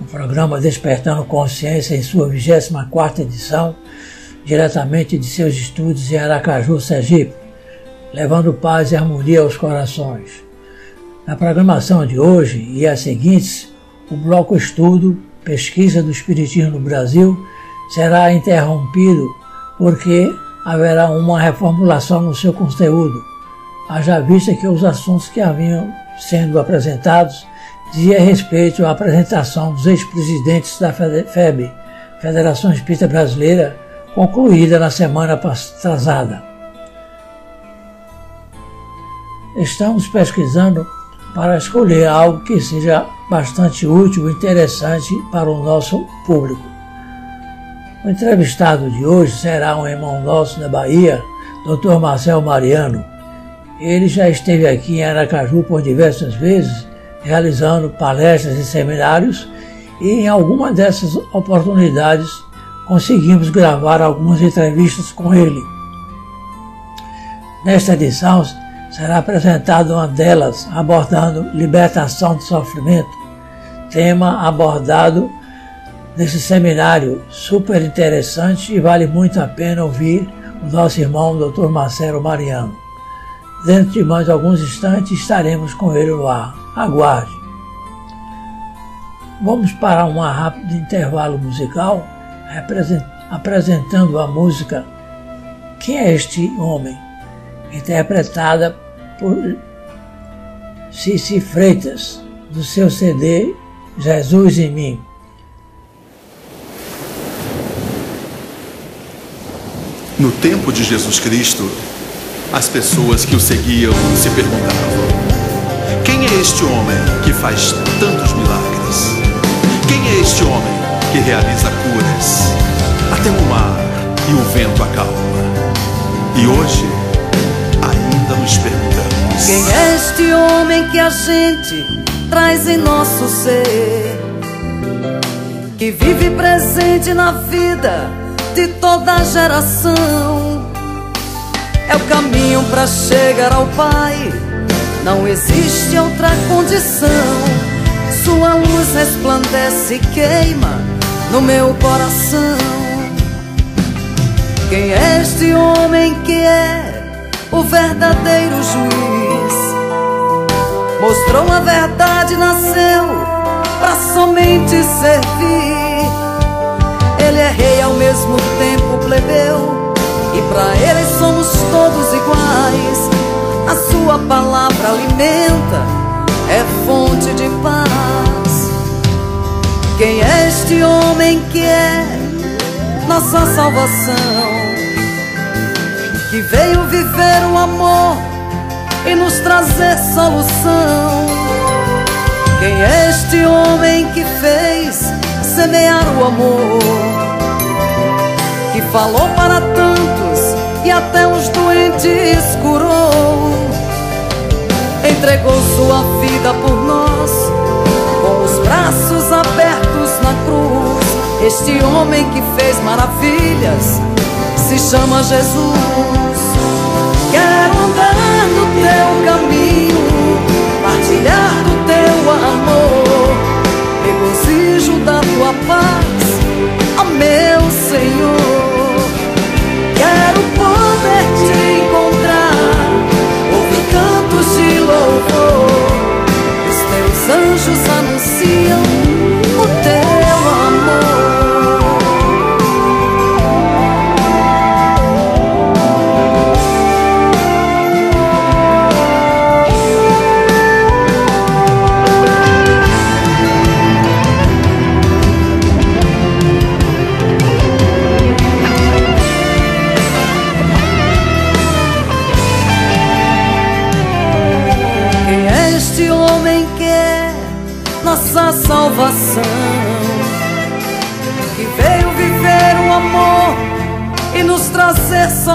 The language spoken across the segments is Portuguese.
o programa Despertando Consciência em sua 24 edição, diretamente de seus estúdios em Aracaju, Sergipe, levando paz e harmonia aos corações. Na programação de hoje e as seguintes, o bloco Estudo, Pesquisa do Espiritismo no Brasil, será interrompido porque haverá uma reformulação no seu conteúdo, haja vista que os assuntos que haviam sendo apresentados dizia respeito à apresentação dos ex-presidentes da FEB, Federação Espírita Brasileira, concluída na semana atrasada. Estamos pesquisando para escolher algo que seja bastante útil e interessante para o nosso público. O entrevistado de hoje será um irmão nosso da Bahia, Dr. Marcel Mariano. Ele já esteve aqui em Aracaju por diversas vezes realizando palestras e seminários, e em alguma dessas oportunidades conseguimos gravar algumas entrevistas com ele. Nesta edição será apresentada uma delas abordando libertação do sofrimento, tema abordado nesse seminário super interessante e vale muito a pena ouvir o nosso irmão Dr. Marcelo Mariano. Dentro de mais alguns instantes estaremos com ele no ar. Aguarde. Vamos para um rápido intervalo musical apresentando a música Quem é este homem? interpretada por Cici Freitas, do seu CD Jesus em mim. No tempo de Jesus Cristo, as pessoas que o seguiam se perguntavam: é este homem que faz tantos milagres? Quem é este homem que realiza curas? Até o mar e o vento acalma. E hoje ainda nos perguntamos: Quem é este homem que a gente traz em nosso ser? Que vive presente na vida de toda geração. É o caminho para chegar ao Pai não existe outra condição. Sua luz resplandece e queima no meu coração. Quem é este homem que é o verdadeiro juiz? Mostrou a verdade, nasceu para somente servir. Ele é rei ao mesmo tempo plebeu, e para ele somos todos iguais. A sua palavra alimenta, é fonte de paz. Quem é este homem que é nossa salvação? Que veio viver o amor e nos trazer solução. Quem é este homem que fez semear o amor? Que falou para tantos e até os doentes curou entregou sua vida por nós, com os braços abertos na cruz. Este homem que fez maravilhas se chama Jesus. Quero andar no teu caminho, partilhar do teu amor, regozijo da tua paz, ó meu Senhor. Quero poder te encontrar, louvor. Os teus anjos anunciam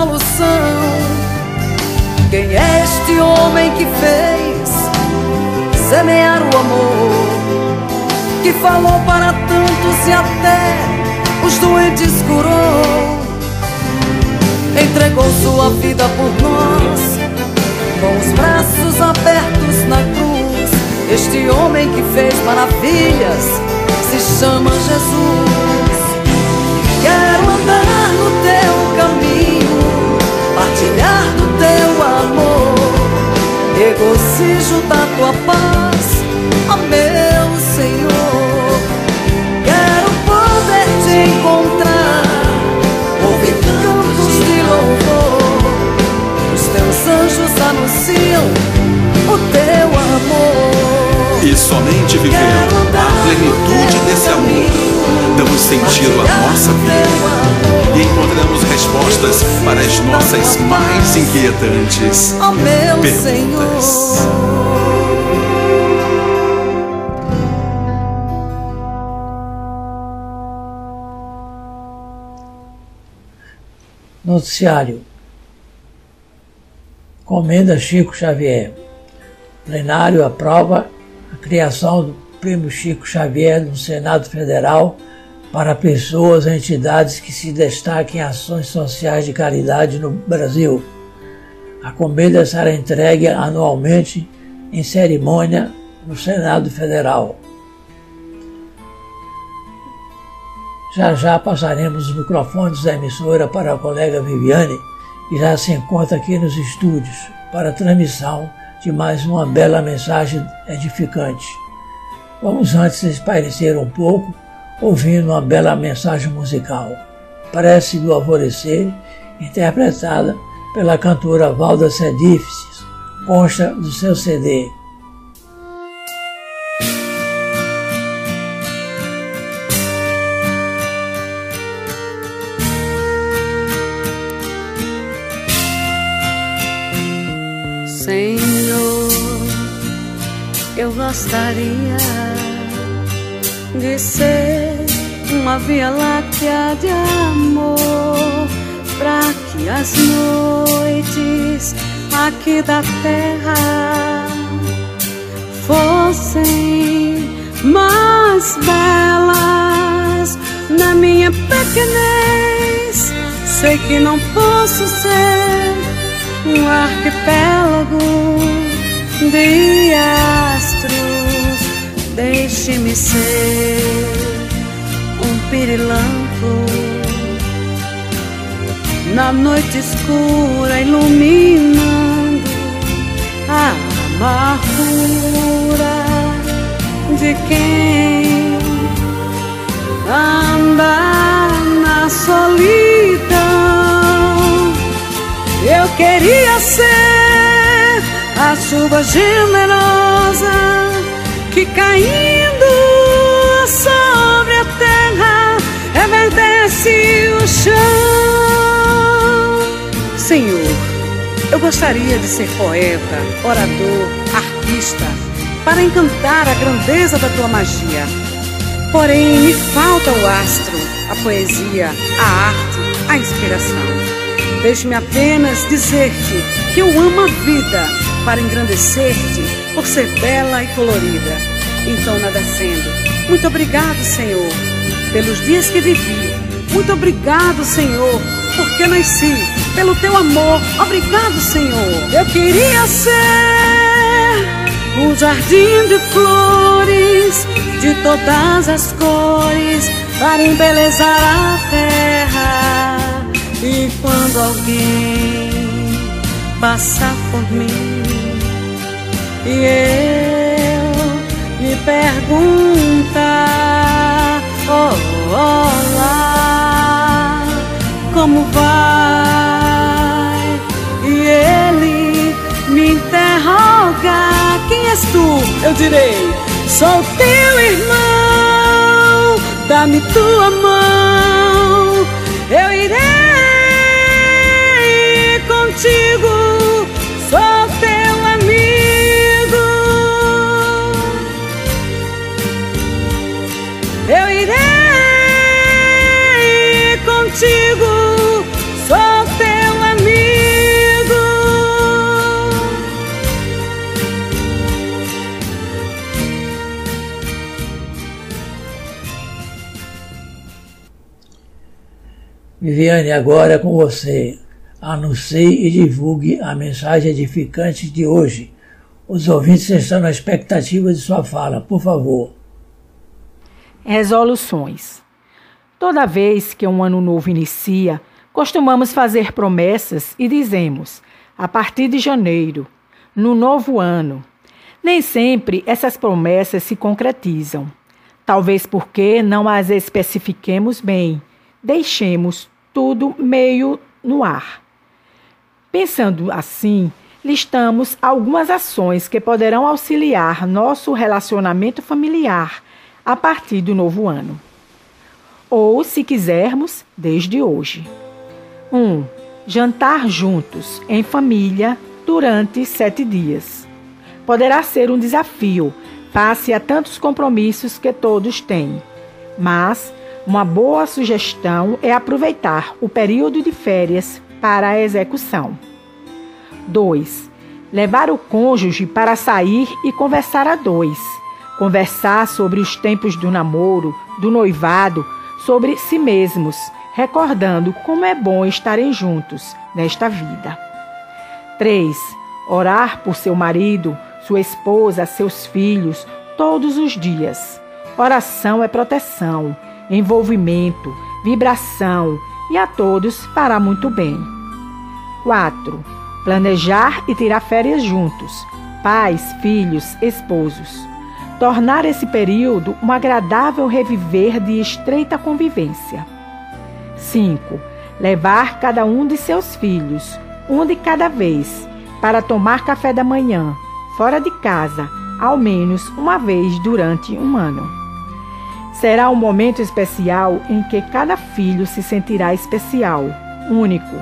solução. Quem é este homem que fez semear o amor? Que falou para tantos e até os doentes curou. Entregou sua vida por nós, com os braços abertos na cruz. Este homem que fez maravilhas se chama Jesus. Regocijo da tua paz, ó meu Senhor. Quero poder te encontrar, ouvir cantos de louvor. Os teus anjos anunciam o teu amor. E somente vivendo a plenitude desse amor damos sentido à nossa vida e encontramos respostas para as nossas mais inquietantes oh, meu perguntas. Senhor. Noticiário. Comenda Chico Xavier. Plenário aprova a criação do Primo Chico Xavier no Senado Federal para pessoas e entidades que se destaquem em ações sociais de caridade no Brasil. A comenda será entregue anualmente em cerimônia no Senado Federal. Já já passaremos os microfones da emissora para a colega Viviane, que já se encontra aqui nos estúdios para a transmissão de mais uma bela mensagem edificante. Vamos antes espairecer um pouco ouvindo uma bela mensagem musical, Prece do Alvorecer, interpretada pela cantora Valda Sedifes, consta do seu CD. Senhor, eu gostaria de ser uma via láctea de amor para que as noites aqui da terra fossem mais belas na minha pequenez. Sei que não posso ser um arquipélago de astros. Deixe-me ser pirilampo na noite escura, iluminando a amargura de quem anda na solidão. Eu queria ser a chuva generosa que caindo reverdece o chão. Senhor, eu gostaria de ser poeta, orador, artista, para encantar a grandeza da tua magia. Porém, me falta o astro, a poesia, a arte, a inspiração. Deixe-me apenas dizer-te que eu amo a vida para engrandecer-te por ser bela e colorida. Então, nada sendo. Muito obrigado, Senhor, pelos dias que vivi. Muito obrigado, Senhor, porque nasci. Pelo teu amor. Obrigado, Senhor. Eu queria ser um jardim de flores de todas as cores para embelezar a terra. E quando alguém passar por mim e eu lhe perguntar, oh, olá, Eu direi, sou teu irmão, dá-me tua mão, eu irei contigo, Viviane, agora é com você. Anuncie e divulgue a mensagem edificante de hoje. Os ouvintes estão na expectativa de sua fala, por favor. Resoluções. Toda vez que um ano novo inicia, costumamos fazer promessas e dizemos: a partir de janeiro, no novo ano. Nem sempre essas promessas se concretizam. Talvez porque não as especifiquemos bem, deixemos tudo meio no ar. Pensando assim, listamos algumas ações que poderão auxiliar nosso relacionamento familiar a partir do novo ano. Ou, se quisermos, desde hoje. 1. Um, jantar juntos, em família, durante sete dias. Poderá ser um desafio, face a tantos compromissos que todos têm. Mas uma boa sugestão é aproveitar o período de férias para a execução. 2. Levar o cônjuge para sair e conversar a dois. Conversar sobre os tempos do namoro, do noivado, sobre si mesmos, recordando como é bom estarem juntos nesta vida. 3. Orar por seu marido, sua esposa, seus filhos, todos os dias. Oração é proteção, envolvimento, vibração e a todos fará muito bem. 4. Planejar e tirar férias juntos, pais, filhos, esposos. Tornar esse período um agradável reviver de estreita convivência. 5. Levar cada um de seus filhos, um de cada vez, para tomar café da manhã, fora de casa, ao menos uma vez durante um ano. Será um momento especial em que cada filho se sentirá especial, único,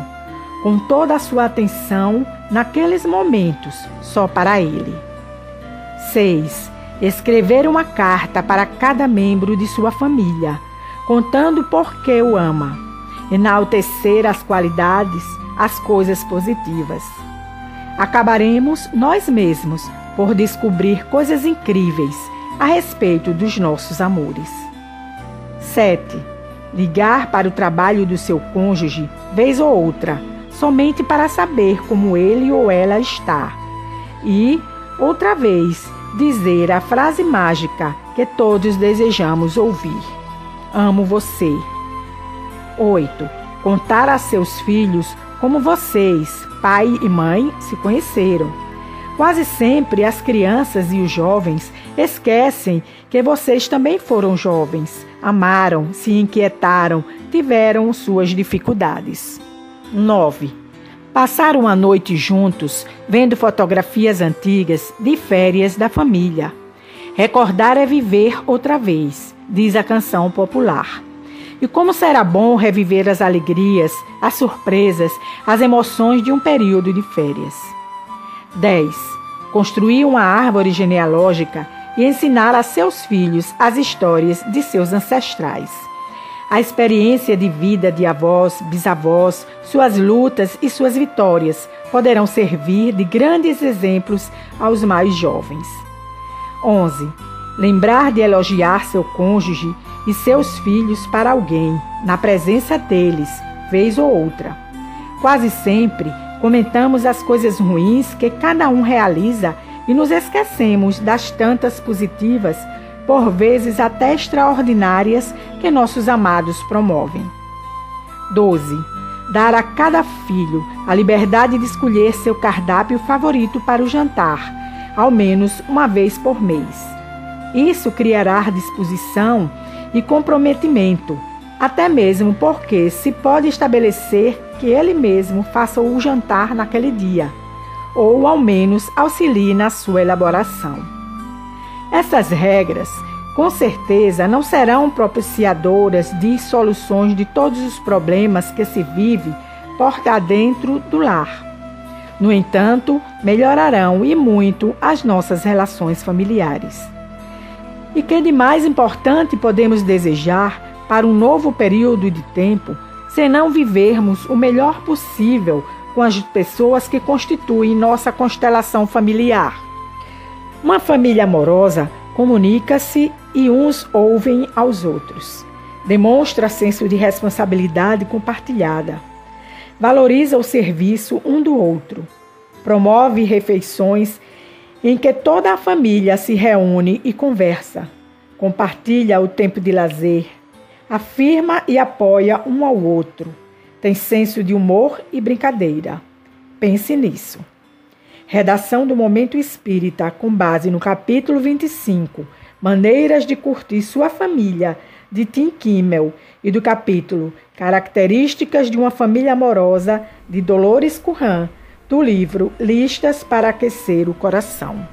com toda a sua atenção naqueles momentos só para ele. 6. Escrever uma carta para cada membro de sua família, contando por que o ama. Enaltecer as qualidades, as coisas positivas acabaremos nós mesmos por descobrir coisas incríveis a respeito dos nossos amores. 7. Ligar para o trabalho do seu cônjuge, vez ou outra, somente para saber como ele ou ela está. E, outra vez, dizer a frase mágica que todos desejamos ouvir: Amo você. 8. Contar a seus filhos como vocês, pai e mãe, se conheceram. Quase sempre as crianças e os jovens esquecem que vocês também foram jovens, amaram, se inquietaram, tiveram suas dificuldades. 9. Passar uma noite juntos, vendo fotografias antigas de férias da família. Recordar é viver outra vez, diz a canção popular. E como será bom reviver as alegrias, as surpresas, as emoções de um período de férias. 10. Construir uma árvore genealógica e ensinar a seus filhos as histórias de seus ancestrais. A experiência de vida de avós, bisavós, suas lutas e suas vitórias poderão servir de grandes exemplos aos mais jovens. 11. Lembrar de elogiar seu cônjuge e seus filhos para alguém, na presença deles, vez ou outra. Quase sempre comentamos as coisas ruins que cada um realiza e nos esquecemos das tantas positivas, por vezes até extraordinárias, que nossos amados promovem. 12. Dar a cada filho a liberdade de escolher seu cardápio favorito para o jantar, ao menos uma vez por mês. Isso criará disposição e comprometimento, até mesmo porque se pode estabelecer que ele mesmo faça o jantar naquele dia, ou ao menos auxilie na sua elaboração. Essas regras, com certeza, não serão propiciadoras de soluções de todos os problemas que se vive porta dentro do lar. No entanto, melhorarão e muito as nossas relações familiares. E que de mais importante podemos desejar para um novo período de tempo, senão vivermos o melhor possível com as pessoas que constituem nossa constelação familiar. Uma família amorosa comunica-se e uns ouvem aos outros. Demonstra senso de responsabilidade compartilhada. Valoriza o serviço um do outro. Promove refeições em que toda a família se reúne e conversa. Compartilha o tempo de lazer. Afirma e apoia um ao outro. Tem senso de humor e brincadeira. Pense nisso. Redação do Momento Espírita, com base no capítulo 25, Maneiras de Curtir Sua Família, de Tim Kimmel, e do capítulo Características de uma Família Amorosa, de Dolores Curran, do livro Listas para Aquecer o Coração.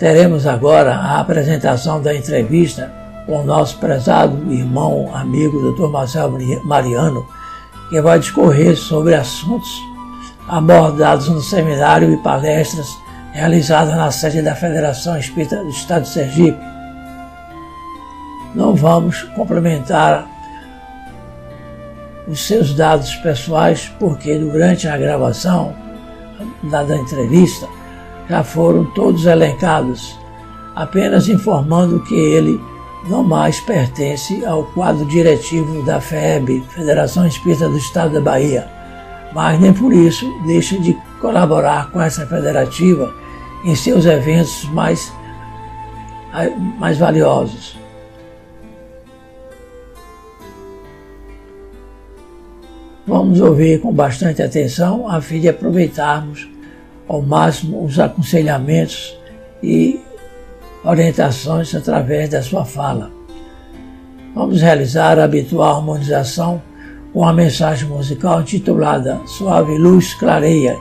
Teremos agora a apresentação da entrevista com o nosso prezado irmão, amigo, Dr. Marcelo Mariano, que vai discorrer sobre assuntos abordados no seminário e palestras realizadas na sede da Federação Espírita do Estado de Sergipe. Não vamos complementar os seus dados pessoais, porque durante a gravação da, da entrevista já foram todos elencados, apenas informando que ele não mais pertence ao quadro diretivo da FEB, Federação Espírita do Estado da Bahia mas nem por isso deixa de colaborar com essa federativa em seus eventos mais, mais valiosos. Vamos ouvir com bastante atenção a fim de aproveitarmos ao máximo os aconselhamentos e orientações através da sua fala. Vamos realizar a habitual harmonização com a mensagem musical intitulada Suave Luz Clareia,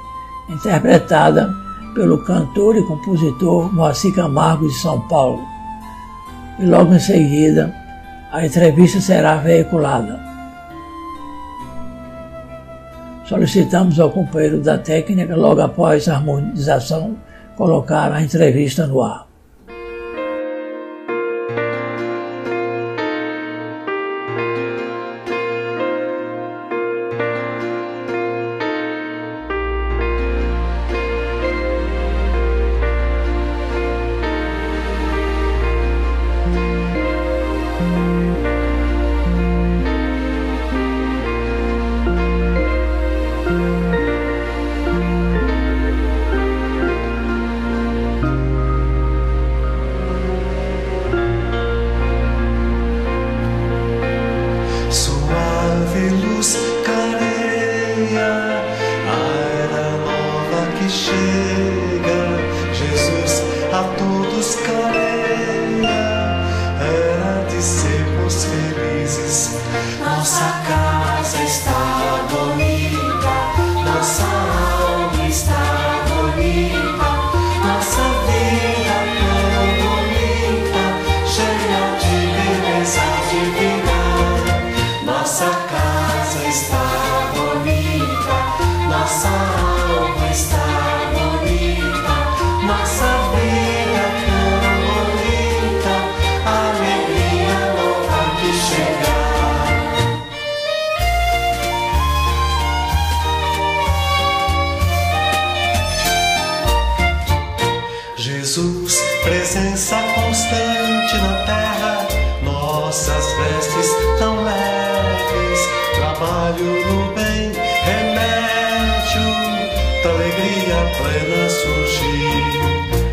interpretada pelo cantor e compositor Moacir Camargo de São Paulo. E logo em seguida, a entrevista será veiculada. Solicitamos ao companheiro da técnica, logo após a harmonização, colocar a entrevista no ar.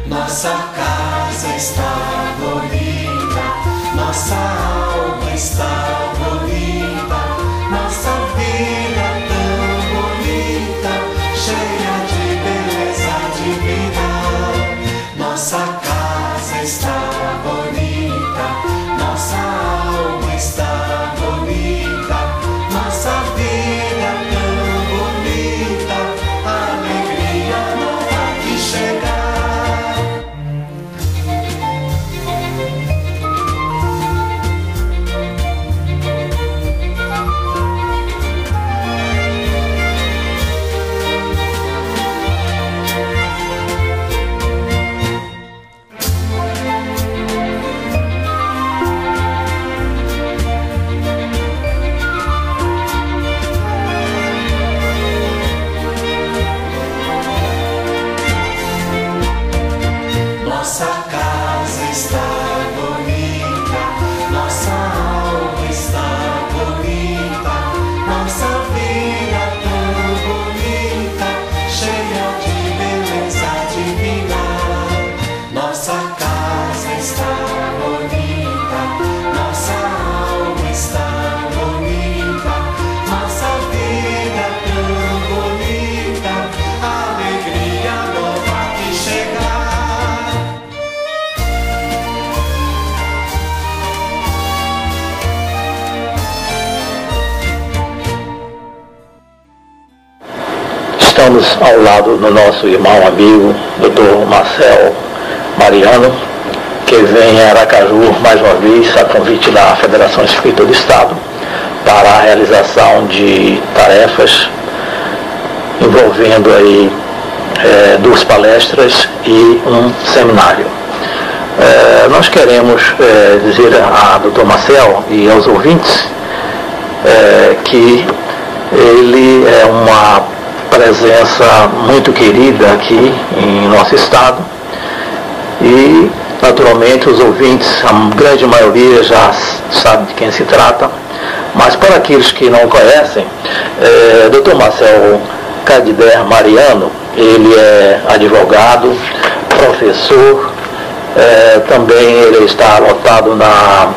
Nossa casa está bonita, nossa ao lado do nosso irmão amigo, doutor Marcel Mariano, que vem a Aracaju mais uma vez a convite da Federação Espírita do Estado para a realização de tarefas envolvendo aí é, duas palestras e um seminário. É, nós queremos é, dizer a doutor Marcel e aos ouvintes é, que ele é uma presença muito querida aqui em nosso estado e naturalmente os ouvintes, a grande maioria já sabe de quem se trata, mas para aqueles que não conhecem, é, Dr. Marcel Cadider Mariano, ele é advogado, professor, é, também ele está lotado na,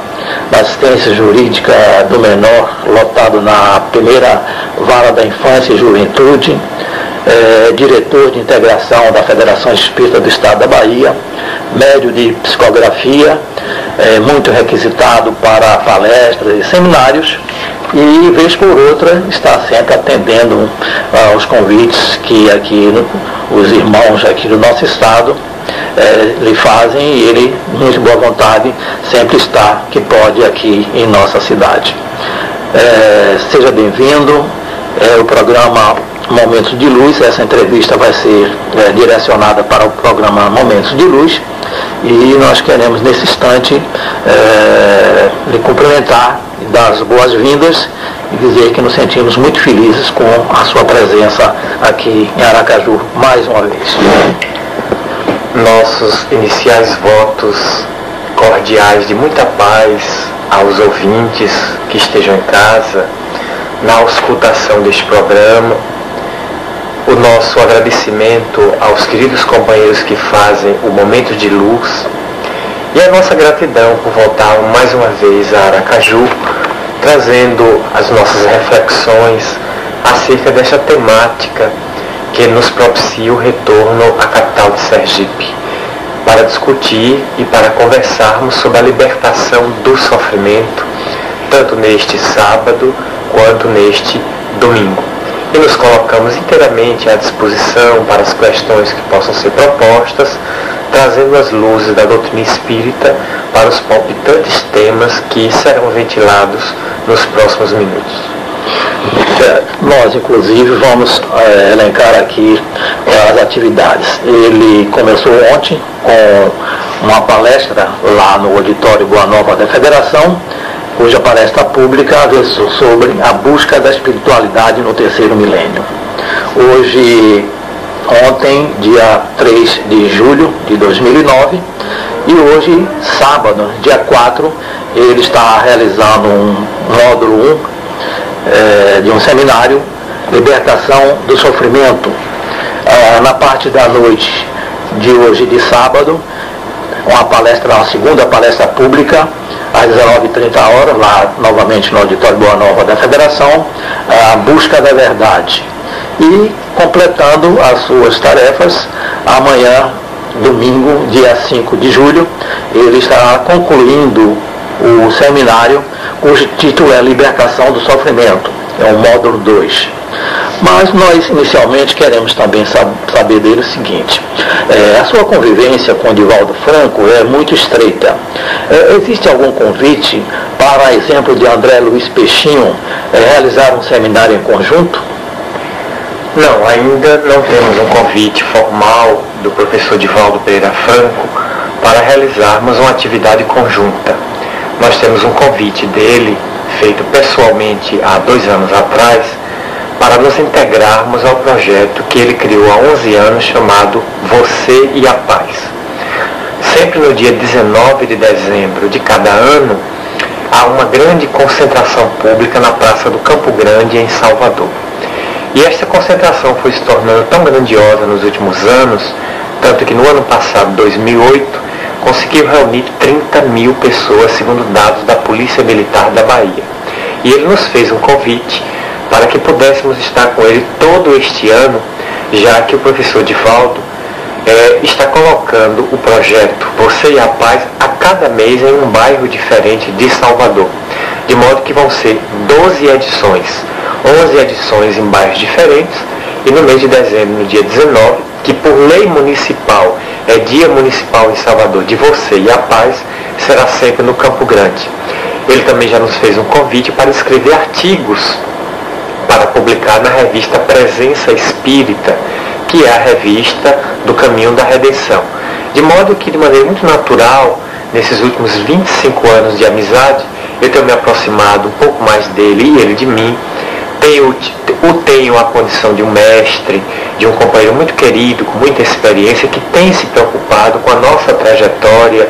na, assistência jurídica do menor, lotado na primeira vara da infância e juventude, é, diretor de integração da Federação Espírita do Estado da Bahia, médio de psicografia, é, muito requisitado para palestras e seminários, e vez por outra está sempre atendendo aos convites que aqui os irmãos aqui do nosso estado é, lhe fazem e ele, muito boa vontade, sempre está que pode aqui em nossa cidade. É, seja bem-vindo. É, o programa Momentos de Luz, essa entrevista vai ser é, direcionada para o programa Momentos de Luz e nós queremos nesse instante lhe cumprimentar, dar as boas-vindas e dizer que nos sentimos muito felizes com a sua presença aqui em Aracaju mais uma vez nossos iniciais votos cordiais de muita paz aos ouvintes que estejam em casa, na auscultação deste programa, o nosso agradecimento aos queridos companheiros que fazem o momento de luz. E a nossa gratidão por voltar mais uma vez a Aracaju, trazendo as nossas reflexões acerca desta temática que nos propicia o retorno à capital de Sergipe, para discutir e para conversarmos sobre a libertação do sofrimento, tanto neste sábado quanto neste domingo. E nos colocamos inteiramente à disposição para as questões que possam ser propostas, trazendo as luzes da doutrina espírita para os palpitantes temas que serão ventilados nos próximos minutos. É, nós, inclusive, vamos é, elencar aqui é, as atividades. Ele começou ontem com uma palestra lá no auditório Boa Nova da Federação, cuja palestra pública versou sobre a busca da espiritualidade no terceiro milênio. Hoje, ontem, dia 3 de julho de 2009, e hoje, sábado, dia 4, ele está realizando um módulo 1 é, de um seminário, Libertação do Sofrimento, é, na parte da noite de hoje, de sábado, uma palestra, uma segunda palestra pública, às 19h30 horas, lá novamente no Auditório Boa Nova da Federação, a busca da verdade. E completando as suas tarefas, amanhã, domingo, dia 5 de julho, ele estará concluindo o seminário cujo título é Libertação do Sofrimento, é o módulo 2. Mas nós inicialmente queremos também saber dele o seguinte, é, a sua convivência com Divaldo Franco é muito estreita. É, existe algum convite para, exemplo de André Luiz Peixinho, é, realizar um seminário em conjunto? Não, ainda não temos um convite formal do professor Divaldo Pereira Franco para realizarmos uma atividade conjunta nós temos um convite dele, feito pessoalmente há dois anos atrás, para nos integrarmos ao projeto que ele criou há 11 anos chamado Você e a Paz. Sempre no dia 19 de dezembro de cada ano, há uma grande concentração pública na Praça do Campo Grande, em Salvador. E esta concentração foi se tornando tão grandiosa nos últimos anos, tanto que no ano passado, 2008, conseguiu reunir 30 mil pessoas, segundo dados da Polícia Militar da Bahia. E ele nos fez um convite para que pudéssemos estar com ele todo este ano, já que o professor Divaldo é, está colocando o projeto Você e a Paz a cada mês em um bairro diferente de Salvador. De modo que vão ser 12 edições, 11 edições em bairros diferentes E no mês de dezembro, no dia 19, que por lei municipal é dia municipal em Salvador de você e a paz, será sempre no Campo Grande. Ele também já nos fez um convite para escrever artigos para publicar na revista Presença Espírita, que é a revista do Caminho da Redenção. De modo que, de maneira muito natural, nesses últimos 25 anos de amizade, eu tenho me aproximado um pouco mais dele e ele de mim. Tenho, o tenho a condição de um mestre, de um companheiro muito querido, com muita experiência, que tem se preocupado com a nossa trajetória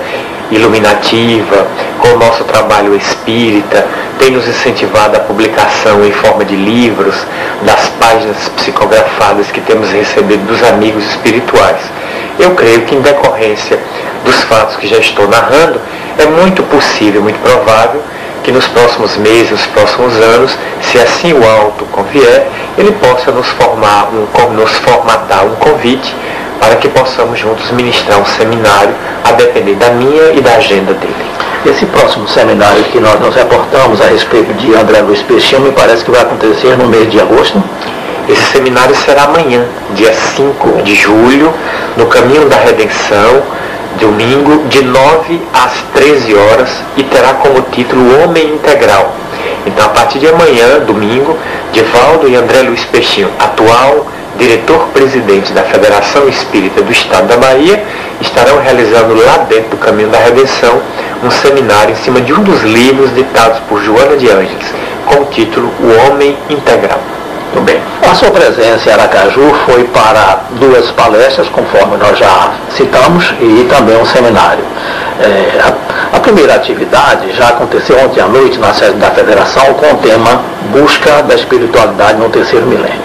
iluminativa, com o nosso trabalho espírita, tem nos incentivado a publicação em forma de livros das páginas psicografadas que temos recebido dos amigos espirituais. Eu creio que, em decorrência dos fatos que já estou narrando, é muito possível, muito provável, que nos próximos meses, nos próximos anos, se assim o alto convier, ele possa nos formar, um, nos formatar um convite para que possamos juntos ministrar um seminário, a depender da minha e da agenda dele. Esse próximo seminário que nós nos reportamos a respeito de André Luiz Peixinho, me parece que vai acontecer no mês de agosto. Esse seminário será amanhã, dia 5 de julho, no Caminho da Redenção, domingo, de 9 às 13 horas, e terá como título Homem Integral. Então, a partir de amanhã, domingo, Divaldo e André Luiz Peixinho, atual diretor-presidente da Federação Espírita do Estado da Bahia, estarão realizando lá dentro do Caminho da Redenção um seminário em cima de um dos livros ditados por Joana de Ângeles, com o título O Homem Integral. Muito bem. A sua presença em Aracaju foi para duas palestras, conforme nós já citamos, e também um seminário. É, a, a, primeira atividade já aconteceu ontem à noite na sede da Federação com o tema Busca da Espiritualidade no Terceiro Milênio.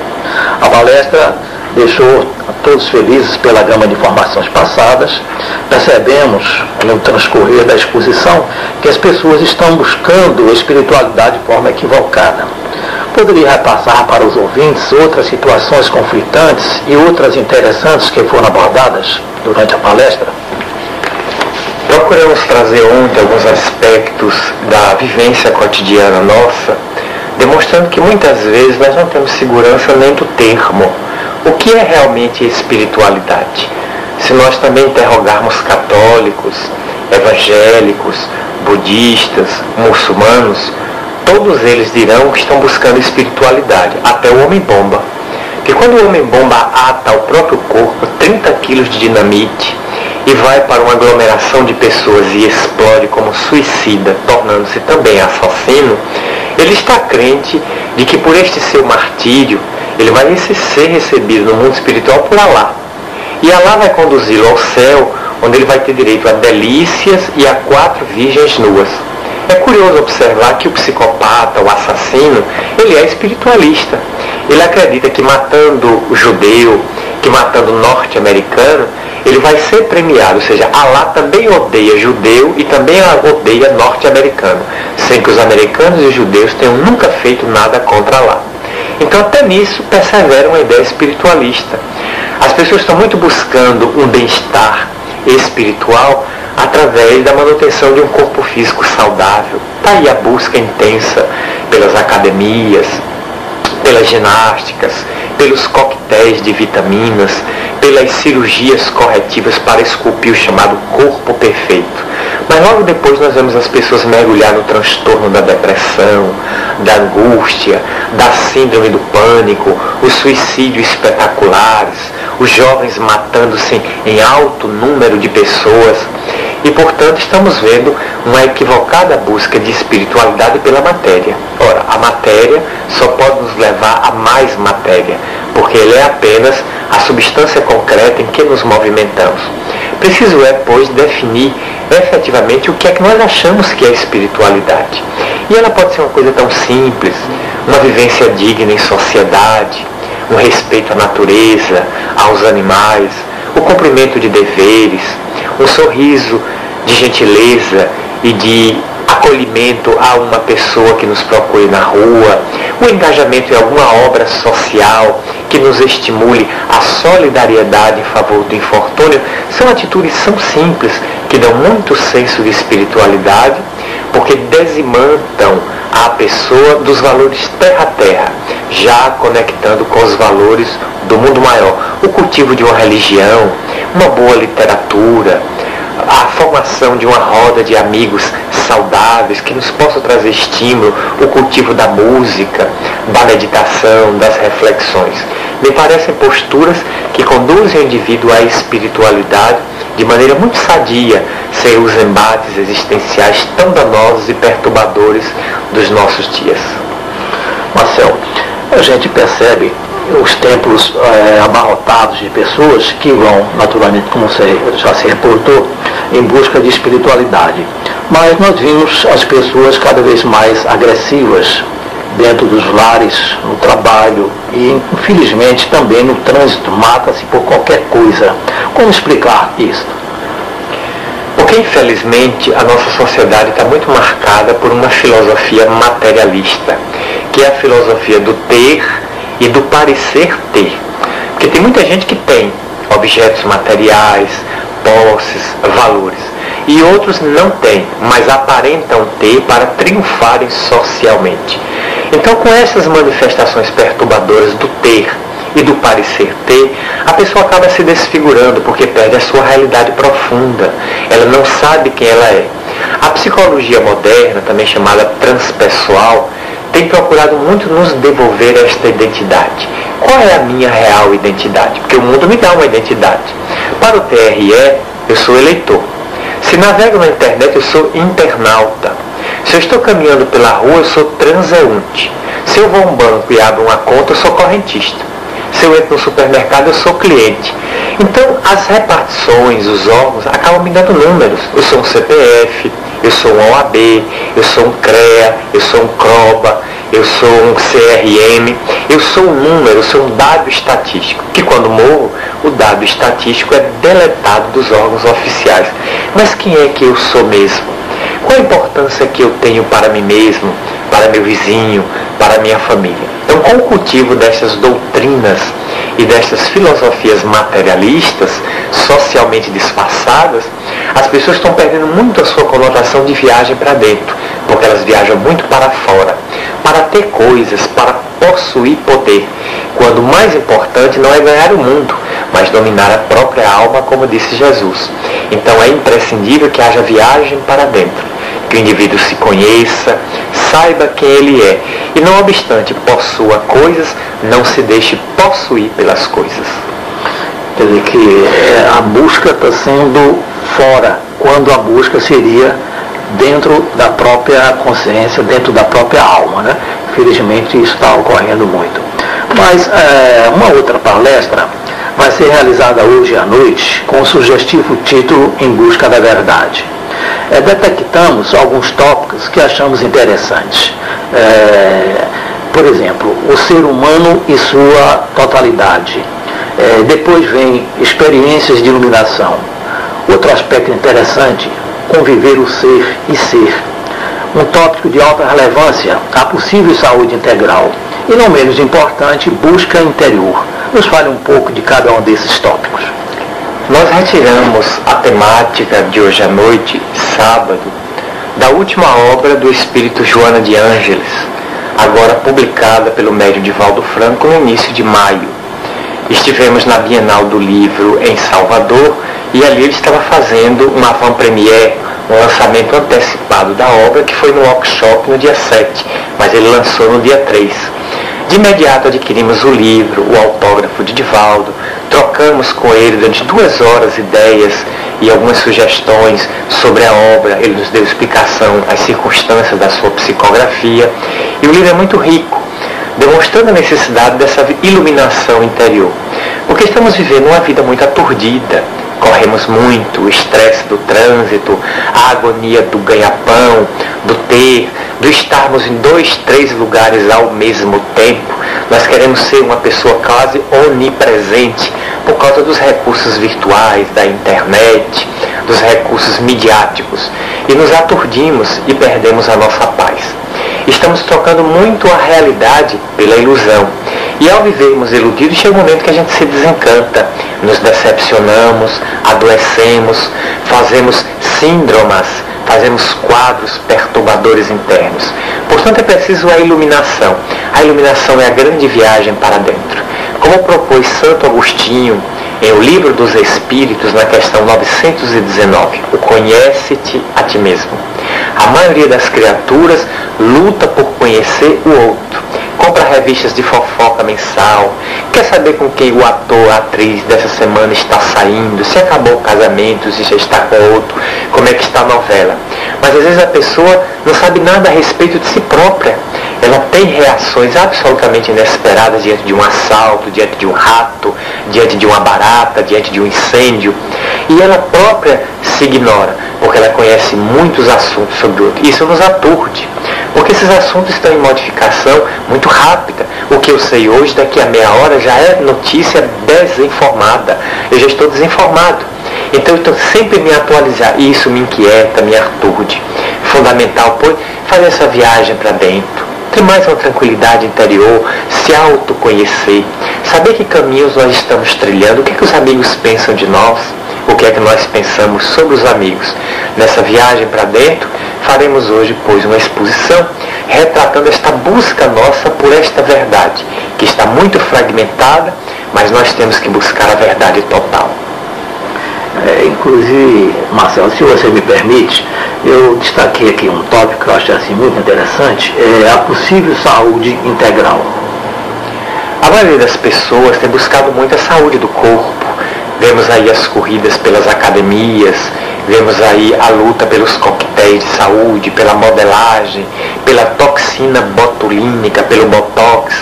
A palestra deixou todos felizes pela gama de informações passadas. Percebemos, no transcorrer da exposição, que as pessoas estão buscando a espiritualidade de forma equivocada. Poderia repassar para os ouvintes outras situações conflitantes e outras interessantes que foram abordadas durante a palestra? Procuramos trazer ontem alguns aspectos da vivência cotidiana nossa demonstrando que muitas vezes nós não temos segurança nem do termo. O que é realmente espiritualidade? Se nós também interrogarmos católicos, evangélicos, budistas, muçulmanos, todos eles dirão que estão buscando espiritualidade, até o homem-bomba. Que quando o homem-bomba ata ao próprio corpo 30 quilos de dinamite e vai para uma aglomeração de pessoas e explode como suicida, tornando-se também assassino, ele está crente de que por este seu martírio, ele vai ser recebido no mundo espiritual por Alá. E Alá vai conduzi-lo ao céu, onde ele vai ter direito a delícias e a quatro virgens nuas. É curioso observar que o psicopata, o assassino, ele é espiritualista. Ele acredita que matando o judeu, que matando o norte-americano, ele vai ser premiado, ou seja, Alá também odeia judeu e também odeia norte-americano, sem que os americanos e os judeus tenham nunca feito nada contra Alá. Então até nisso persevera uma ideia espiritualista. As pessoas estão muito buscando um bem-estar espiritual através da manutenção de um corpo físico saudável. Está aí a busca intensa pelas academias, pelas ginásticas, pelos coquetéis de vitaminas, pelas cirurgias corretivas para esculpir o chamado corpo perfeito. Mas logo depois nós vemos as pessoas mergulhar no transtorno da depressão, da angústia, da síndrome do pânico, os suicídios espetaculares, os jovens matando-se em alto número de pessoas. E, portanto, estamos vendo uma equivocada busca de espiritualidade pela matéria. Ora, a matéria só pode nos levar a mais matéria, porque ele é apenas a substância concreta em que nos movimentamos. Preciso é, pois, definir efetivamente o que é que nós achamos que é espiritualidade. E ela pode ser uma coisa tão simples, uma vivência digna em sociedade, um respeito à natureza, aos animais, o cumprimento de deveres, um sorriso de gentileza e de acolhimento a uma pessoa que nos procure na rua, o engajamento em alguma obra social que nos estimule a solidariedade em favor do infortúnio, são atitudes são simples que dão muito senso de espiritualidade, porque desimantam a pessoa dos valores terra-terra, já conectando com os valores do mundo maior. O cultivo de uma religião, uma boa literatura, a formação de uma roda de amigos saudáveis que nos possam trazer estímulo, o cultivo da música, da meditação, das reflexões. Me parecem posturas que conduzem o indivíduo à espiritualidade de maneira muito sadia, sem os embates existenciais tão danosos e perturbadores dos nossos dias. Marcel, a gente percebe os templos é, abarrotados de pessoas que vão, naturalmente, como você já se reportou, em busca de espiritualidade. Mas nós vimos as pessoas cada vez mais agressivas dentro dos lares, no trabalho e, infelizmente, também no trânsito, mata-se por qualquer coisa. Como explicar isso? Porque, infelizmente, a nossa sociedade está muito marcada por uma filosofia materialista, que é a filosofia do ter e do parecer ter. Porque tem muita gente que tem objetos materiais, posses, valores. E outros não têm, mas aparentam ter para triunfarem socialmente. Então, com essas manifestações perturbadoras do ter e do parecer ter, a pessoa acaba se desfigurando porque perde a sua realidade profunda. Ela não sabe quem ela é. A psicologia moderna, também chamada transpessoal, tem procurado muito nos devolver esta identidade. Qual é a minha real identidade? Porque o mundo me dá uma identidade. Para o TRE, eu sou eleitor. Se navego na internet, eu sou internauta. Se eu estou caminhando pela rua, eu sou transeunte. Se eu vou a um banco e abro uma conta, eu sou correntista. Se eu entro no supermercado, eu sou cliente. Então, as repartições, os órgãos, acabam me dando números. Eu sou um CPF, eu sou um OAB, eu sou um CREA, eu sou um CROBA, eu sou um CRM, eu sou um número, eu sou um dado estatístico, que quando morro, o dado estatístico é deletado dos órgãos oficiais. Mas quem é que eu sou mesmo? Qual a importância que eu tenho para mim mesmo, para meu vizinho, para minha família? Então, com o cultivo dessas doutrinas e dessas filosofias materialistas, socialmente disfarçadas, as pessoas estão perdendo muito a sua conotação de viagem para dentro, porque elas viajam muito para fora, para ter coisas, para possuir poder, quando o mais importante não é ganhar o mundo, mas dominar a própria alma, como disse Jesus. Então é imprescindível que haja viagem para dentro, que o indivíduo se conheça, saiba quem ele é e, não obstante possua coisas, não se deixe possuir pelas coisas. Quer dizer que é, a busca está sendo fora, quando a busca seria dentro da própria consciência, dentro da própria alma. Né? Felizmente isso está ocorrendo muito. Mas é, uma outra palestra vai ser realizada hoje à noite com o sugestivo título Em Busca da Verdade. É, detectamos alguns tópicos que achamos interessantes. É, por exemplo, o ser humano e sua totalidade. É, depois vem experiências de iluminação. Outro aspecto interessante, conviver o ser e ser. Um tópico de alta relevância, a possível saúde integral. E não menos importante, busca interior. Nos fale um pouco de cada um desses tópicos. Nós retiramos a temática de hoje à noite, sábado, da última obra do espírito Joana de Ângeles, agora publicada pelo médium Divaldo Franco no início de maio. Estivemos na Bienal do Livro em Salvador e ali ele estava fazendo uma avant-première, um lançamento antecipado da obra que foi no workshop no dia 7, mas ele lançou no dia 3. De imediato adquirimos o livro, o autógrafo de Divaldo, trocamos com ele durante duas horas ideias e algumas sugestões sobre a obra. Ele nos deu explicação, as circunstâncias da sua psicografia. E o livro é muito rico, demonstrando a necessidade dessa iluminação interior. Porque estamos vivendo uma vida muito aturdida, corremos muito, o estresse do trânsito, a agonia do ganha-pão, do ter, do estarmos em dois, três lugares ao mesmo tempo. Nós queremos ser uma pessoa quase onipresente por causa dos recursos virtuais, da internet, dos recursos midiáticos. E nos aturdimos e perdemos a nossa paz. Estamos trocando muito a realidade pela ilusão. E ao vivermos iludidos, chega um momento que a gente se desencanta, nos decepcionamos, adoecemos, fazemos síndromas fazemos quadros perturbadores internos. Portanto, é preciso a iluminação. A iluminação é a grande viagem para dentro. Como propôs Santo Agostinho em O Livro dos Espíritos, na questão 919, o conhece-te a ti mesmo. A maioria das criaturas luta por conhecer o outro. Compra revistas de fofoca mensal, quer saber com quem o ator, a atriz dessa semana está saindo, se acabou o casamento, se já está com outro, como é que está a novela. Mas às vezes a pessoa não sabe nada a respeito de si própria. Ela tem reações absolutamente inesperadas diante de um assalto, diante de um rato, diante de uma barata, diante de um incêndio. E ela própria se ignora, porque ela conhece muitos assuntos sobre o outro. Isso nos aturde, porque esses assuntos estão em modificação muito rápida. O que eu sei hoje, daqui a meia hora, já é notícia desinformada. Eu já estou desinformado. Então eu estou sempre me atualizar. E isso me inquieta, me aturde. Fundamental, pois, fazer essa viagem para dentro. Ter mais uma tranquilidade interior, se autoconhecer, saber que caminhos nós estamos trilhando, o que, é que os amigos pensam de nós, o que é que nós pensamos sobre os amigos. Nessa viagem para dentro, faremos hoje, pois, uma exposição retratando esta busca nossa por esta verdade, que está muito fragmentada, mas nós temos que buscar a verdade total. É, inclusive, Marcelo, se você me permite, eu destaquei aqui um tópico que eu achei assim, muito interessante, é a possível saúde integral. A maioria das pessoas tem buscado muito a saúde do corpo. Vemos aí as corridas pelas academias, vemos aí a luta pelos coquetéis de saúde, pela modelagem, pela toxina botulínica, pelo botox.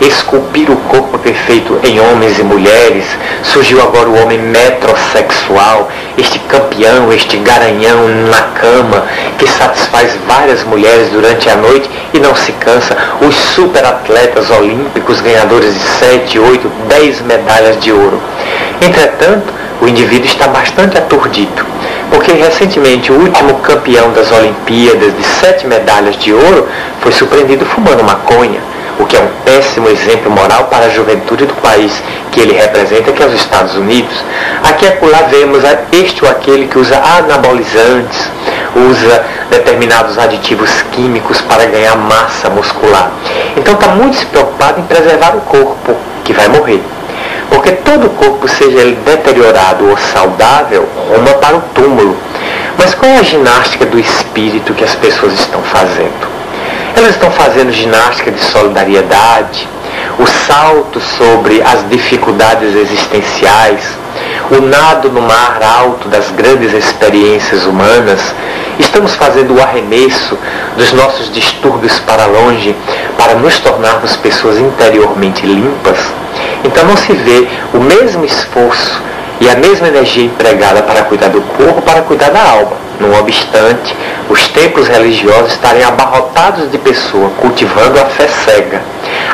Esculpir o corpo perfeito em homens e mulheres, surgiu agora o homem metrosexual, este campeão, este garanhão na cama, que satisfaz várias mulheres durante a noite e não se cansa, os superatletas olímpicos, ganhadores de 7, 8, 10 medalhas de ouro. Entretanto, o indivíduo está bastante aturdido, porque recentemente o último campeão das Olimpíadas de sete medalhas de ouro foi surpreendido fumando maconha o que é um péssimo exemplo moral para a juventude do país que ele representa, que é os Estados Unidos. Aqui acolá vemos este ou aquele que usa anabolizantes, usa determinados aditivos químicos para ganhar massa muscular. Então está muito se preocupado em preservar o corpo, que vai morrer. Porque todo corpo, seja ele deteriorado ou saudável, ruma para o túmulo. Mas qual é a ginástica do espírito que as pessoas estão fazendo? Elas estão fazendo ginástica de solidariedade, o salto sobre as dificuldades existenciais, o nado no mar alto das grandes experiências humanas. Estamos fazendo o arremesso dos nossos distúrbios para longe para nos tornarmos pessoas interiormente limpas. Então não se vê o mesmo esforço e a mesma energia empregada para cuidar do corpo para cuidar da alma. Não obstante, os templos religiosos estarem abarrotados de pessoas cultivando a fé cega,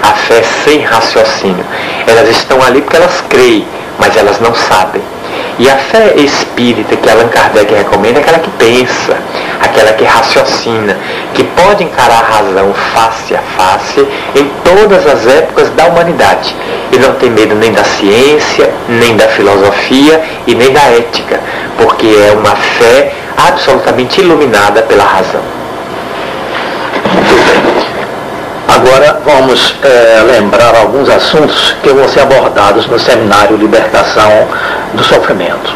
a fé sem raciocínio. Elas estão ali porque elas creem, mas elas não sabem. E a fé espírita que Allan Kardec recomenda é aquela que pensa, aquela que raciocina, que pode encarar a razão face a face em todas as épocas da humanidade. E não tem medo nem da ciência, nem da filosofia e nem da ética, porque é uma fé absolutamente iluminada pela razão. Agora vamos é, lembrar alguns assuntos que vão ser abordados no seminário Libertação do Sofrimento.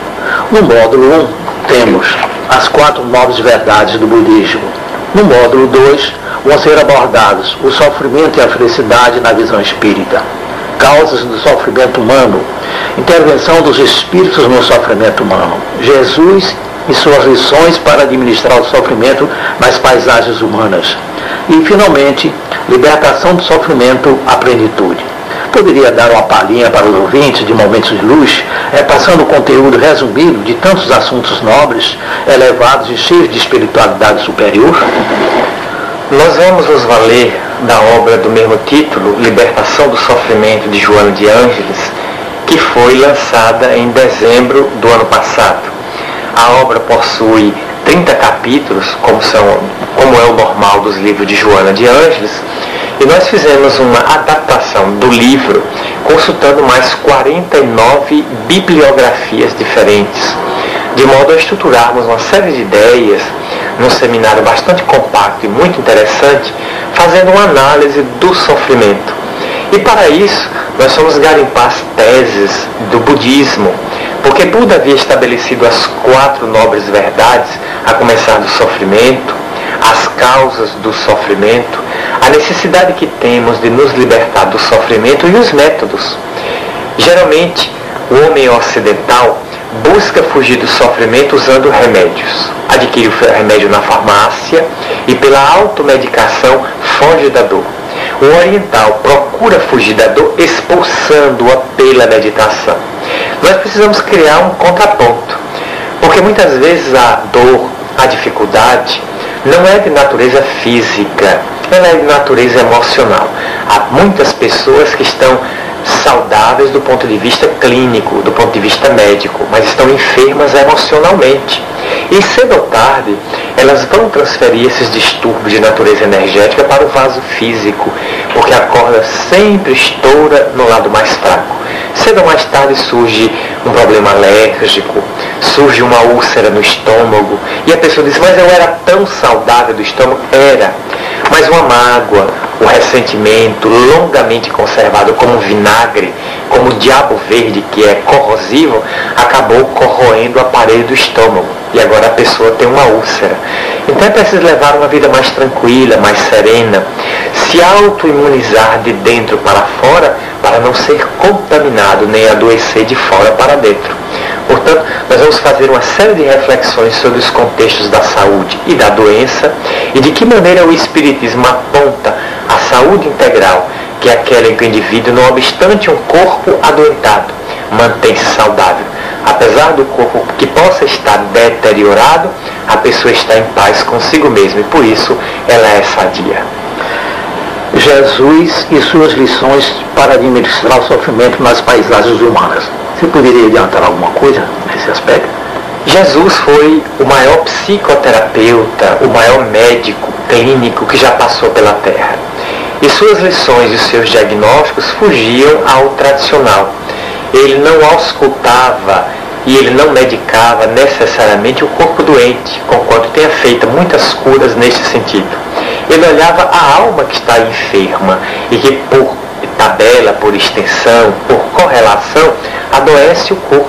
No módulo 1 temos as quatro novas verdades do budismo. No módulo 2 vão ser abordados o sofrimento e a felicidade na visão espírita, causas do sofrimento humano, intervenção dos espíritos no sofrimento humano, Jesus e suas lições para administrar o sofrimento nas paisagens humanas. E, finalmente, libertação do sofrimento à plenitude. Poderia dar uma palhinha para os ouvintes de momentos de luz, é, passando o conteúdo resumido de tantos assuntos nobres, elevados e cheios de espiritualidade superior? Nós vamos nos valer da obra do mesmo título, Libertação do Sofrimento, de Joana de Ângeles, que foi lançada em dezembro do ano passado. A obra possui 30 capítulos, como, são, como é o normal dos livros de Joana de Ângeles, e nós fizemos uma adaptação do livro consultando mais 49 bibliografias diferentes, de modo a estruturarmos uma série de ideias num seminário bastante compacto e muito interessante, fazendo uma análise do sofrimento. E para isso, nós fomos garimpar as teses do budismo, porque Buda havia estabelecido as quatro nobres verdades, a começar do sofrimento, as causas do sofrimento, a necessidade que temos de nos libertar do sofrimento e os métodos. Geralmente, o homem ocidental busca fugir do sofrimento usando remédios. Adquire o remédio na farmácia e pela automedicação foge da dor. O oriental procura fugir da dor expulsando-a pela meditação. Nós precisamos criar um contraponto, porque muitas vezes a dor, a dificuldade, não é de natureza física, ela é de natureza emocional. Há muitas pessoas que estão saudáveis do ponto de vista clínico, do ponto de vista médico, mas estão enfermas emocionalmente. E cedo ou tarde, elas vão transferir esses distúrbios de natureza energética para o vaso físico, porque a corda sempre estoura no lado mais fraco. Cedo ou mais tarde surge um problema alérgico, surge uma úlcera no estômago, e a pessoa diz, mas eu era tão saudável do estômago. Era, mas uma mágoa, o ressentimento longamente conservado como vinagre, como o diabo verde que é corrosivo, acabou corroendo a parede do estômago. E agora a pessoa tem uma úlcera. Então é preciso levar uma vida mais tranquila, mais serena, se autoimunizar de dentro para fora para não ser contaminado nem adoecer de fora para dentro. Portanto, nós vamos fazer uma série de reflexões sobre os contextos da saúde e da doença e de que maneira o Espiritismo aponta a saúde integral, que é aquela em que o indivíduo, não obstante um corpo adoentado, mantém-se saudável. Apesar do corpo que possa estar deteriorado, a pessoa está em paz consigo mesma e por isso ela é sadia. Jesus e suas lições para administrar o sofrimento nas paisagens humanas. Você poderia adiantar alguma coisa nesse aspecto? Jesus foi o maior psicoterapeuta, o maior médico clínico que já passou pela Terra. E suas lições e seus diagnósticos fugiam ao tradicional. Ele não auscultava e ele não medicava necessariamente o corpo doente, conquanto tenha feito muitas curas nesse sentido. Ele olhava a alma que está enferma e que por tabela, por extensão, por correlação, adoece o corpo.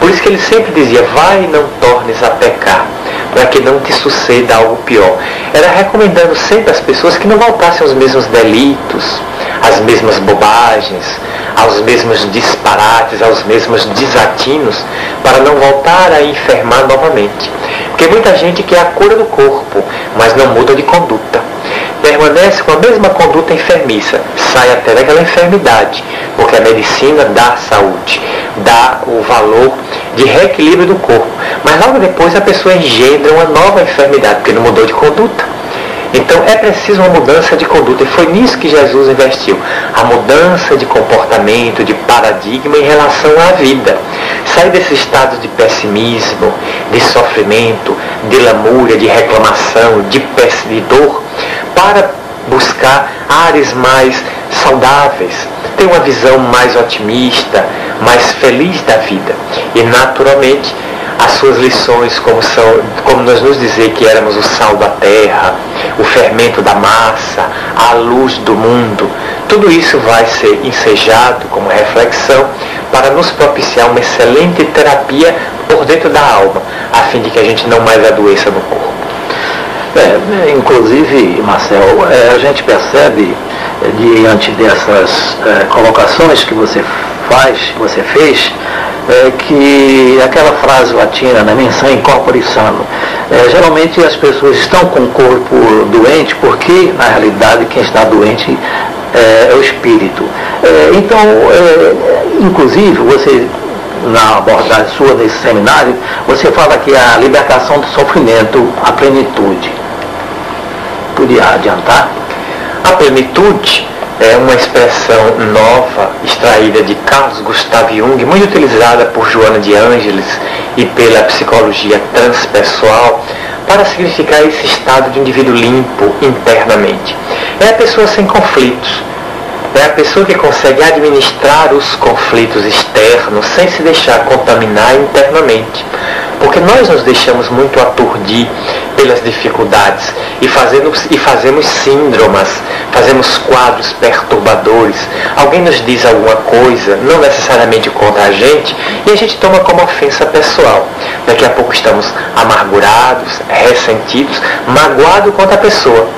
Por isso que ele sempre dizia, vai e não tornes a pecar, para que não te suceda algo pior. Era recomendando sempre às pessoas que não voltassem aos mesmos delitos, às mesmas bobagens, aos mesmos disparates, aos mesmos desatinos, para não voltar a enfermar novamente. Porque muita gente quer a cura do corpo, mas não muda de conduta permanece com a mesma conduta enfermiça, sai até daquela enfermidade, porque a medicina dá saúde, dá o valor de reequilíbrio do corpo. Mas logo depois a pessoa engendra uma nova enfermidade, porque não mudou de conduta. Então é preciso uma mudança de conduta, e foi nisso que Jesus investiu. A mudança de comportamento, de paradigma em relação à vida. Sair desse estado de pessimismo, de sofrimento, de lamúria, de reclamação, de, de dor, para buscar áreas mais saudáveis, ter uma visão mais otimista, mais feliz da vida. E naturalmente as suas lições, como, são, como nós nos dizer que éramos o sal da terra, o fermento da massa, a luz do mundo, tudo isso vai ser ensejado como reflexão para nos propiciar uma excelente terapia por dentro da alma, a fim de que a gente não mais adoeça no corpo. É, inclusive, Marcel, é, a gente percebe, é, diante dessas é, colocações que você faz, que você fez, é, que aquela frase latina, né, in corpore sano, é, geralmente as pessoas estão com o corpo doente porque, na realidade, quem está doente é, é o espírito. É, então, é, inclusive, você na abordagem sua nesse seminário, você fala que a libertação do sofrimento, a plenitude. Podia adiantar? A plenitude é uma expressão nova, extraída de Carlos Gustav Jung, muito utilizada por Joana de Ângeles e pela psicologia transpessoal, para significar esse estado de indivíduo limpo internamente. É a pessoa sem conflitos, é a pessoa que consegue administrar os conflitos externos sem se deixar contaminar internamente. Porque nós nos deixamos muito aturdir pelas dificuldades e fazemos, e fazemos síndromas, fazemos quadros perturbadores. Alguém nos diz alguma coisa, não necessariamente contra a gente, e a gente toma como ofensa pessoal. Daqui a pouco estamos amargurados, ressentidos, magoados contra a pessoa.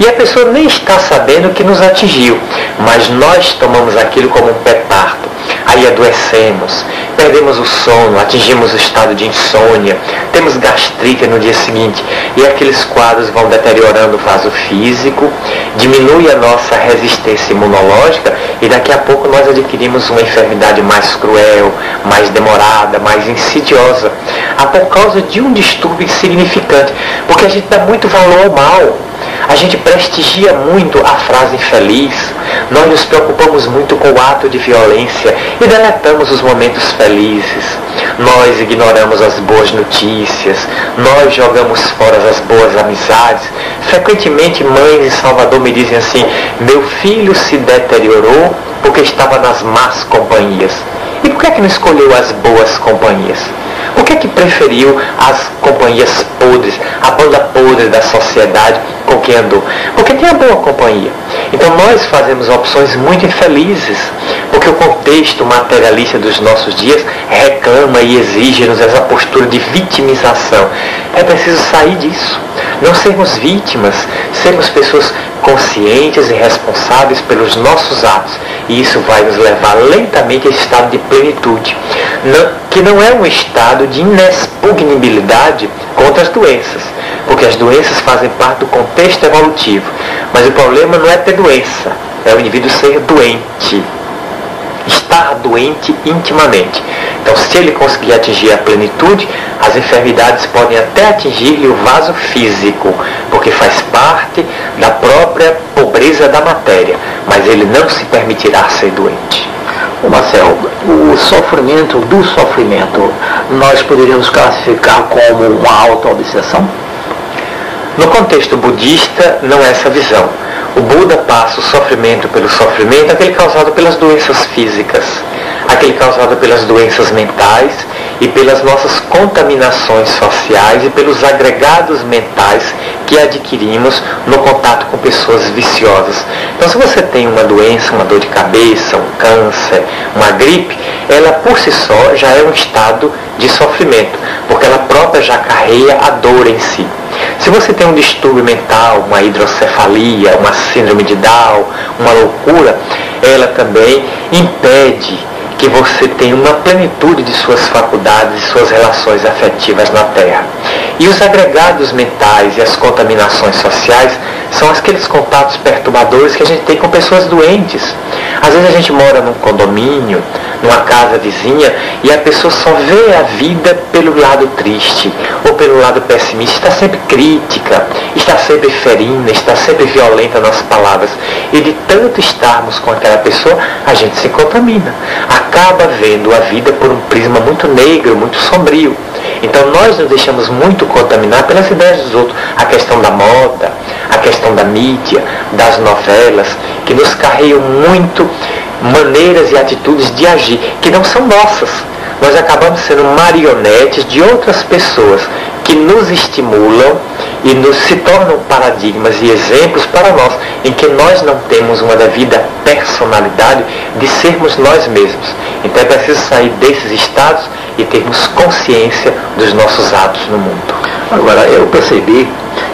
E a pessoa nem está sabendo que nos atingiu, mas nós tomamos aquilo como um petardo. Aí adoecemos, perdemos o sono, atingimos o estado de insônia, temos gastrite no dia seguinte e aqueles quadros vão deteriorando o vaso físico, diminui a nossa resistência imunológica e daqui a pouco nós adquirimos uma enfermidade mais cruel, mais demorada, mais insidiosa, a por causa de um distúrbio insignificante, porque a gente dá muito valor ao mal. A gente prestigia muito a frase infeliz, nós nos preocupamos muito com o ato de violência e deletamos os momentos felizes. Nós ignoramos as boas notícias, nós jogamos fora as boas amizades. Frequentemente mães em Salvador me dizem assim, meu filho se deteriorou porque estava nas más companhias. E por que é que não escolheu as boas companhias? Por que é que preferiu as companhias podres, a banda podre da sociedade com quem andou? Porque tem a boa companhia. Então nós fazemos opções muito infelizes, porque o contexto materialista dos nossos dias reclama e exige-nos essa postura de vitimização. É preciso sair disso. Não sermos vítimas, sermos pessoas conscientes e responsáveis pelos nossos atos. E isso vai nos levar lentamente a esse estado de plenitude, que não é um estado de inexpugnibilidade contra as doenças, porque as doenças fazem parte do contexto evolutivo. Mas o problema não é ter doença, é o indivíduo ser doente estar doente intimamente. Então, se ele conseguir atingir a plenitude, as enfermidades podem até atingir-lhe o vaso físico, porque faz parte da própria pobreza da matéria, mas ele não se permitirá ser doente. Marcel, o sofrimento do sofrimento, nós poderíamos classificar como uma auto-obsessão? No contexto budista, não é essa visão. O Buda passa o sofrimento pelo sofrimento, aquele causado pelas doenças físicas, aquele causado pelas doenças mentais e pelas nossas contaminações sociais e pelos agregados mentais que adquirimos no contato com pessoas viciosas. Então, se você tem uma doença, uma dor de cabeça, um câncer, uma gripe, ela por si só já é um estado de sofrimento, porque ela própria já carrega a dor em si. Se você tem um distúrbio mental, uma hidrocefalia, uma síndrome de Down, uma loucura, ela também impede que você tenha uma plenitude de suas faculdades e suas relações afetivas na Terra. E os agregados mentais e as contaminações sociais são aqueles contatos perturbadores que a gente tem com pessoas doentes. Às vezes a gente mora num condomínio, numa casa vizinha, e a pessoa só vê a vida pelo lado triste ou pelo lado pessimista, está sempre crítica, está sempre ferina, está sempre violenta nas palavras. E de tanto estarmos com aquela pessoa, a gente se contamina. Acaba vendo a vida por um prisma muito negro, muito sombrio. Então nós nos deixamos muito contaminar pelas ideias dos outros. A questão da moda, a questão da mídia, das novelas, que nos carregam muito maneiras e atitudes de agir que não são nossas. Nós acabamos sendo marionetes de outras pessoas que nos estimulam e nos se tornam paradigmas e exemplos para nós, em que nós não temos uma devida personalidade de sermos nós mesmos. Então é preciso sair desses estados e termos consciência dos nossos atos no mundo. Agora, eu percebi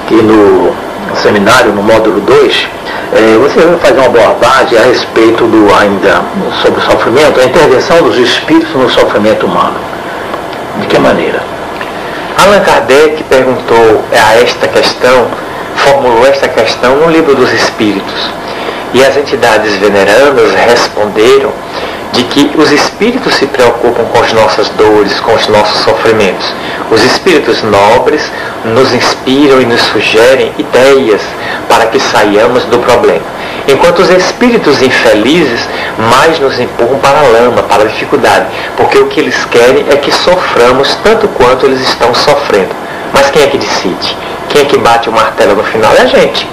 que no seminário, no módulo 2, é, você vai fazer uma abordagem a respeito do ainda sobre o sofrimento, a intervenção dos espíritos no sofrimento humano. De que maneira? Allan Kardec perguntou a esta questão, formulou esta questão no livro dos Espíritos. E as entidades venerandas responderam de que os espíritos se preocupam com as nossas dores, com os nossos sofrimentos. Os espíritos nobres nos inspiram e nos sugerem ideias para que saiamos do problema. Enquanto os espíritos infelizes mais nos empurram para a lama, para a dificuldade, porque o que eles querem é que soframos tanto quanto eles estão sofrendo. Mas quem é que decide? Quem é que bate o martelo no final? É a gente.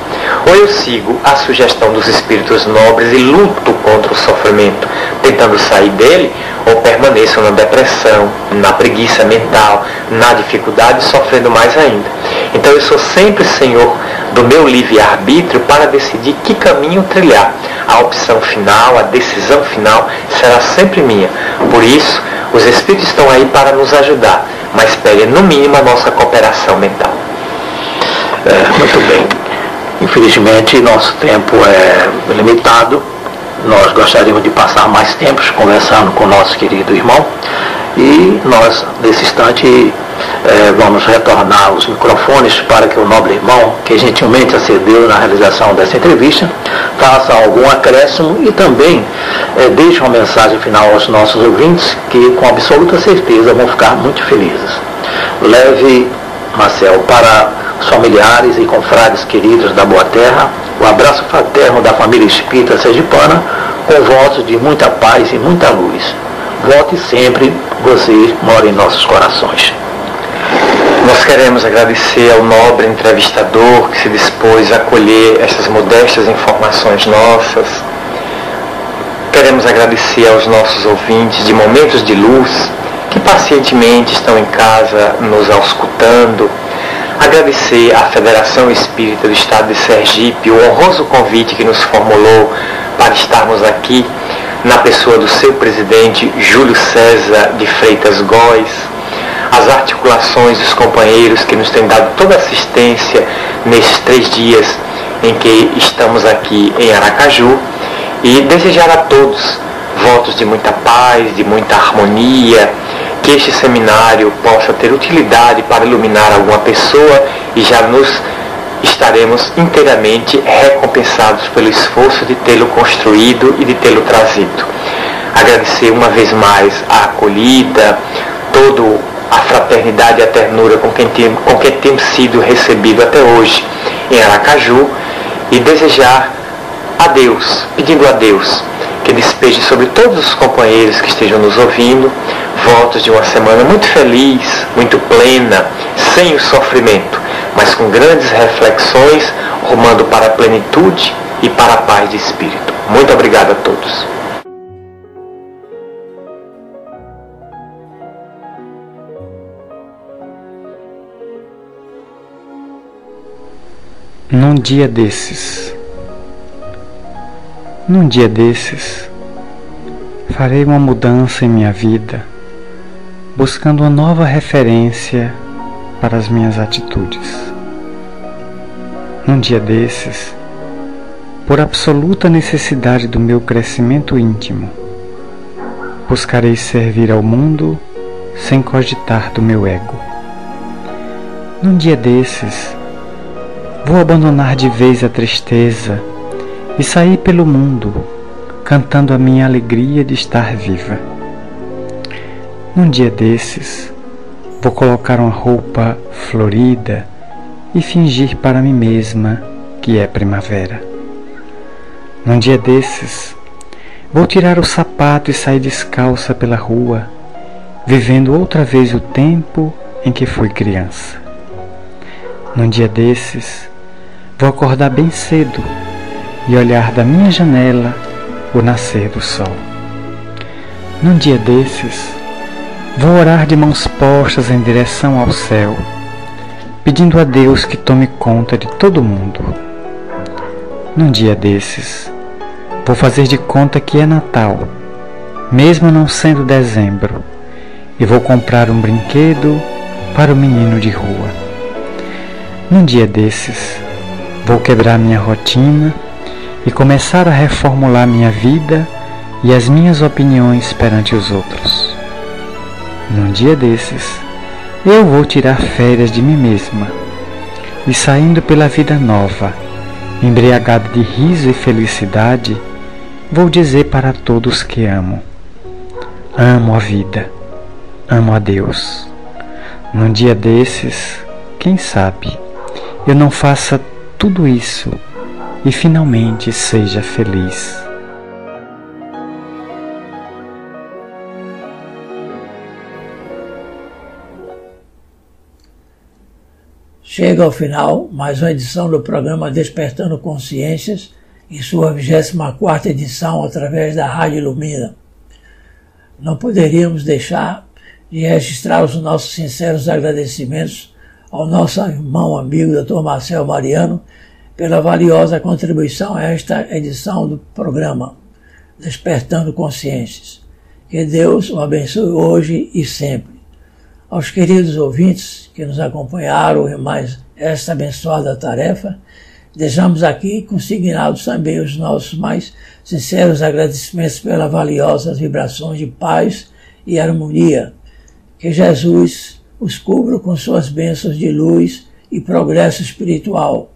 Ou eu sigo a sugestão dos espíritos nobres e luto contra o sofrimento, tentando sair dele, ou permaneço na depressão, na preguiça mental, na dificuldade, sofrendo mais ainda. Então eu sou sempre senhor do meu livre-arbítrio para decidir que caminho trilhar. A opção final, a decisão final será sempre minha. Por isso, os Espíritos estão aí para nos ajudar, mas pedem no mínimo a nossa cooperação mental. É, muito bem. Infelizmente, nosso tempo é limitado. Nós gostaríamos de passar mais tempo conversando com o nosso querido irmão. E nós, nesse instante, é, vamos retornar os microfones para que o nobre irmão, que gentilmente acedeu na realização dessa entrevista, faça algum acréscimo e também é, deixe uma mensagem final aos nossos ouvintes que, com absoluta certeza, vão ficar muito felizes. Leve, Marcel, para familiares e confrades queridos da Boa Terra, o abraço fraterno da família espírita sergipana, com votos de muita paz e muita luz. Volte sempre, você mora em nossos corações. Nós queremos agradecer ao nobre entrevistador que se dispôs a acolher essas modestas informações nossas. Queremos agradecer aos nossos ouvintes de momentos de luz que pacientemente estão em casa nos auscultando. Agradecer à Federação Espírita do Estado de Sergipe o honroso convite que nos formulou para estarmos aqui na pessoa do seu presidente Júlio César de Freitas Góes, as articulações dos companheiros que nos têm dado toda assistência nesses três dias em que estamos aqui em Aracaju. E desejar a todos votos de muita paz, de muita harmonia, que este seminário possa ter utilidade para iluminar alguma pessoa e já nos estaremos inteiramente recompensados pelo esforço de tê-lo construído e de tê-lo trazido. Agradecer uma vez mais a acolhida, toda a fraternidade e a ternura com quem, tem, com quem temos sido recebido até hoje em Aracaju e desejar a Deus, pedindo a Deus que despeje sobre todos os companheiros que estejam nos ouvindo votos de uma semana muito feliz, muito plena, sem o sofrimento mas com grandes reflexões, rumando para a plenitude e para a paz de espírito. Muito obrigado a todos. Num dia desses, num dia desses, farei uma mudança em minha vida, buscando uma nova referência para as minhas atitudes. Num dia desses, por absoluta necessidade do meu crescimento íntimo, buscarei servir ao mundo sem cogitar do meu ego. Num dia desses, vou abandonar de vez a tristeza e sair pelo mundo cantando a minha alegria de estar viva. Num dia desses, Vou colocar uma roupa florida e fingir para mim mesma que é primavera. Num dia desses, vou tirar o sapato e sair descalça pela rua, vivendo outra vez o tempo em que fui criança. Num dia desses, vou acordar bem cedo e olhar da minha janela o nascer do sol. Num dia desses, Vou orar de mãos postas em direção ao céu, pedindo a Deus que tome conta de todo mundo. Num dia desses, vou fazer de conta que é Natal, mesmo não sendo dezembro, e vou comprar um brinquedo para o menino de rua. Num dia desses, vou quebrar minha rotina e começar a reformular minha vida e as minhas opiniões perante os outros. Num dia desses, eu vou tirar férias de mim mesma e saindo pela vida nova, embriagado de riso e felicidade, vou dizer para todos que amo. Amo a vida, amo a Deus. Num dia desses, quem sabe, eu não faça tudo isso e finalmente seja feliz. Chega ao final mais uma edição do programa Despertando Consciências, em sua 24 edição através da Rádio Ilumina. Não poderíamos deixar de registrar os nossos sinceros agradecimentos ao nosso irmão amigo Dr. Marcel Mariano pela valiosa contribuição a esta edição do programa Despertando Consciências. Que Deus o abençoe hoje e sempre. Aos queridos ouvintes que nos acompanharam em mais esta abençoada tarefa, deixamos aqui consignados também os nossos mais sinceros agradecimentos pelas valiosas vibrações de paz e harmonia. Que Jesus os cubra com suas bênçãos de luz e progresso espiritual.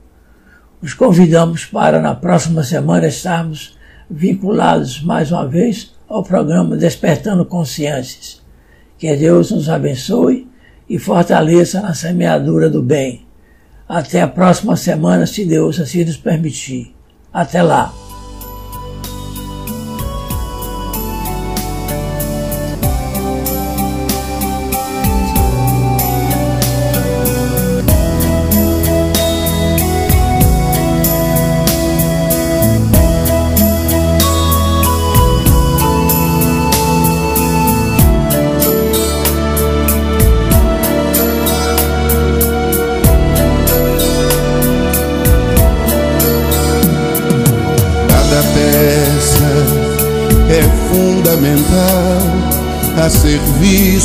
Os convidamos para na próxima semana estarmos vinculados mais uma vez ao programa Despertando Consciências. Que Deus nos abençoe e fortaleça na semeadura do bem. Até a próxima semana, se Deus assim nos permitir. Até lá.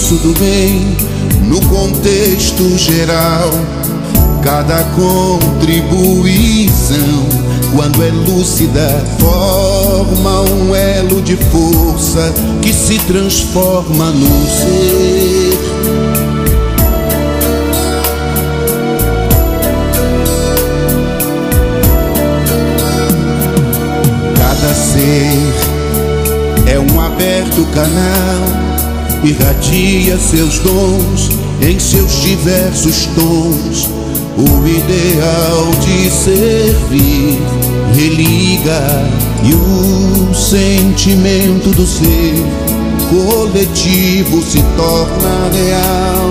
Serviço do bem no contexto geral. Cada contribuição, quando é lúcida, forma um elo de força que se transforma num ser. Cada ser é um aberto canal irradia seus dons em seus diversos tons. O ideal de servir religa e o sentimento do ser coletivo se torna real.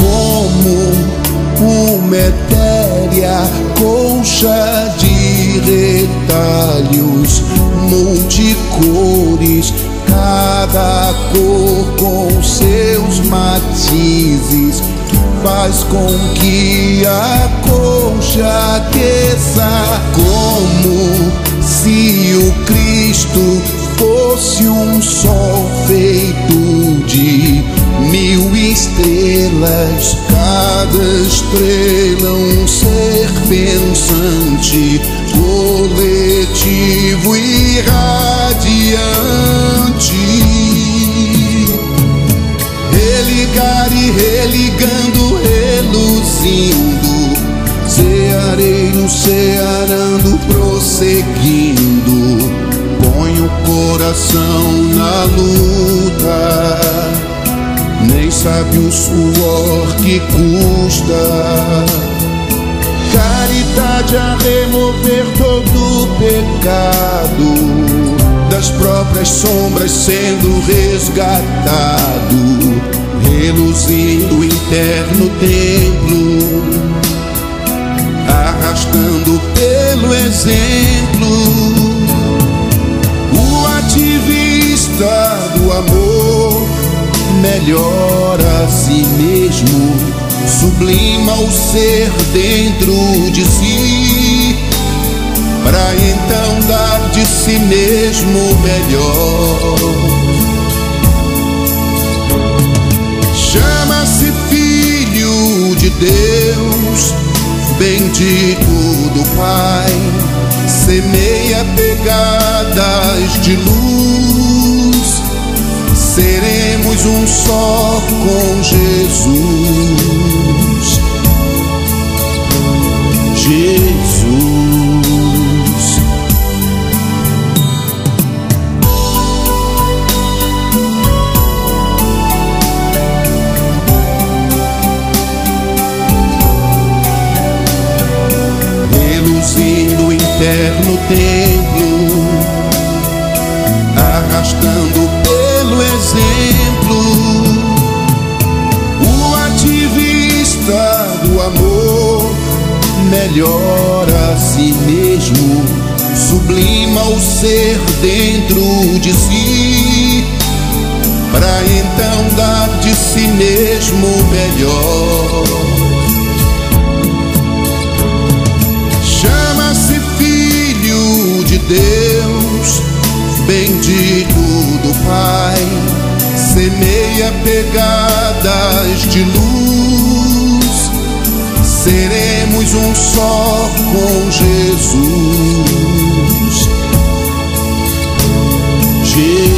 Como uma etérea colcha de retalhos multicores, cada cor com seus matizes, faz com que a concha aqueça, como se o Cristo fosse um sol feito de mil estrelas, cada estrela um ser pensante coletivo e radiante. Religar e religando, reluzindo, ceareiro cearando, prosseguindo. Põe o coração na luta, nem sabe o suor que custa caridade a remover todo o pecado, das próprias sombras sendo resgatado, reluzindo o interno templo, arrastando pelo exemplo o ativista do amor melhora a si mesmo sublima o ser dentro de si, para então dar de si mesmo melhor. Chama-se Filho de Deus, bendito do Pai, semeia pegadas de luz seremos um só com Jesus. Jesus. Reluzindo o interno templo, melhora a si mesmo, sublima o ser dentro de si, para então dar de si mesmo melhor. Chama-se Filho de Deus, bendito do Pai, semeia pegadas de luz, seremos um só com Jesus. Jesus.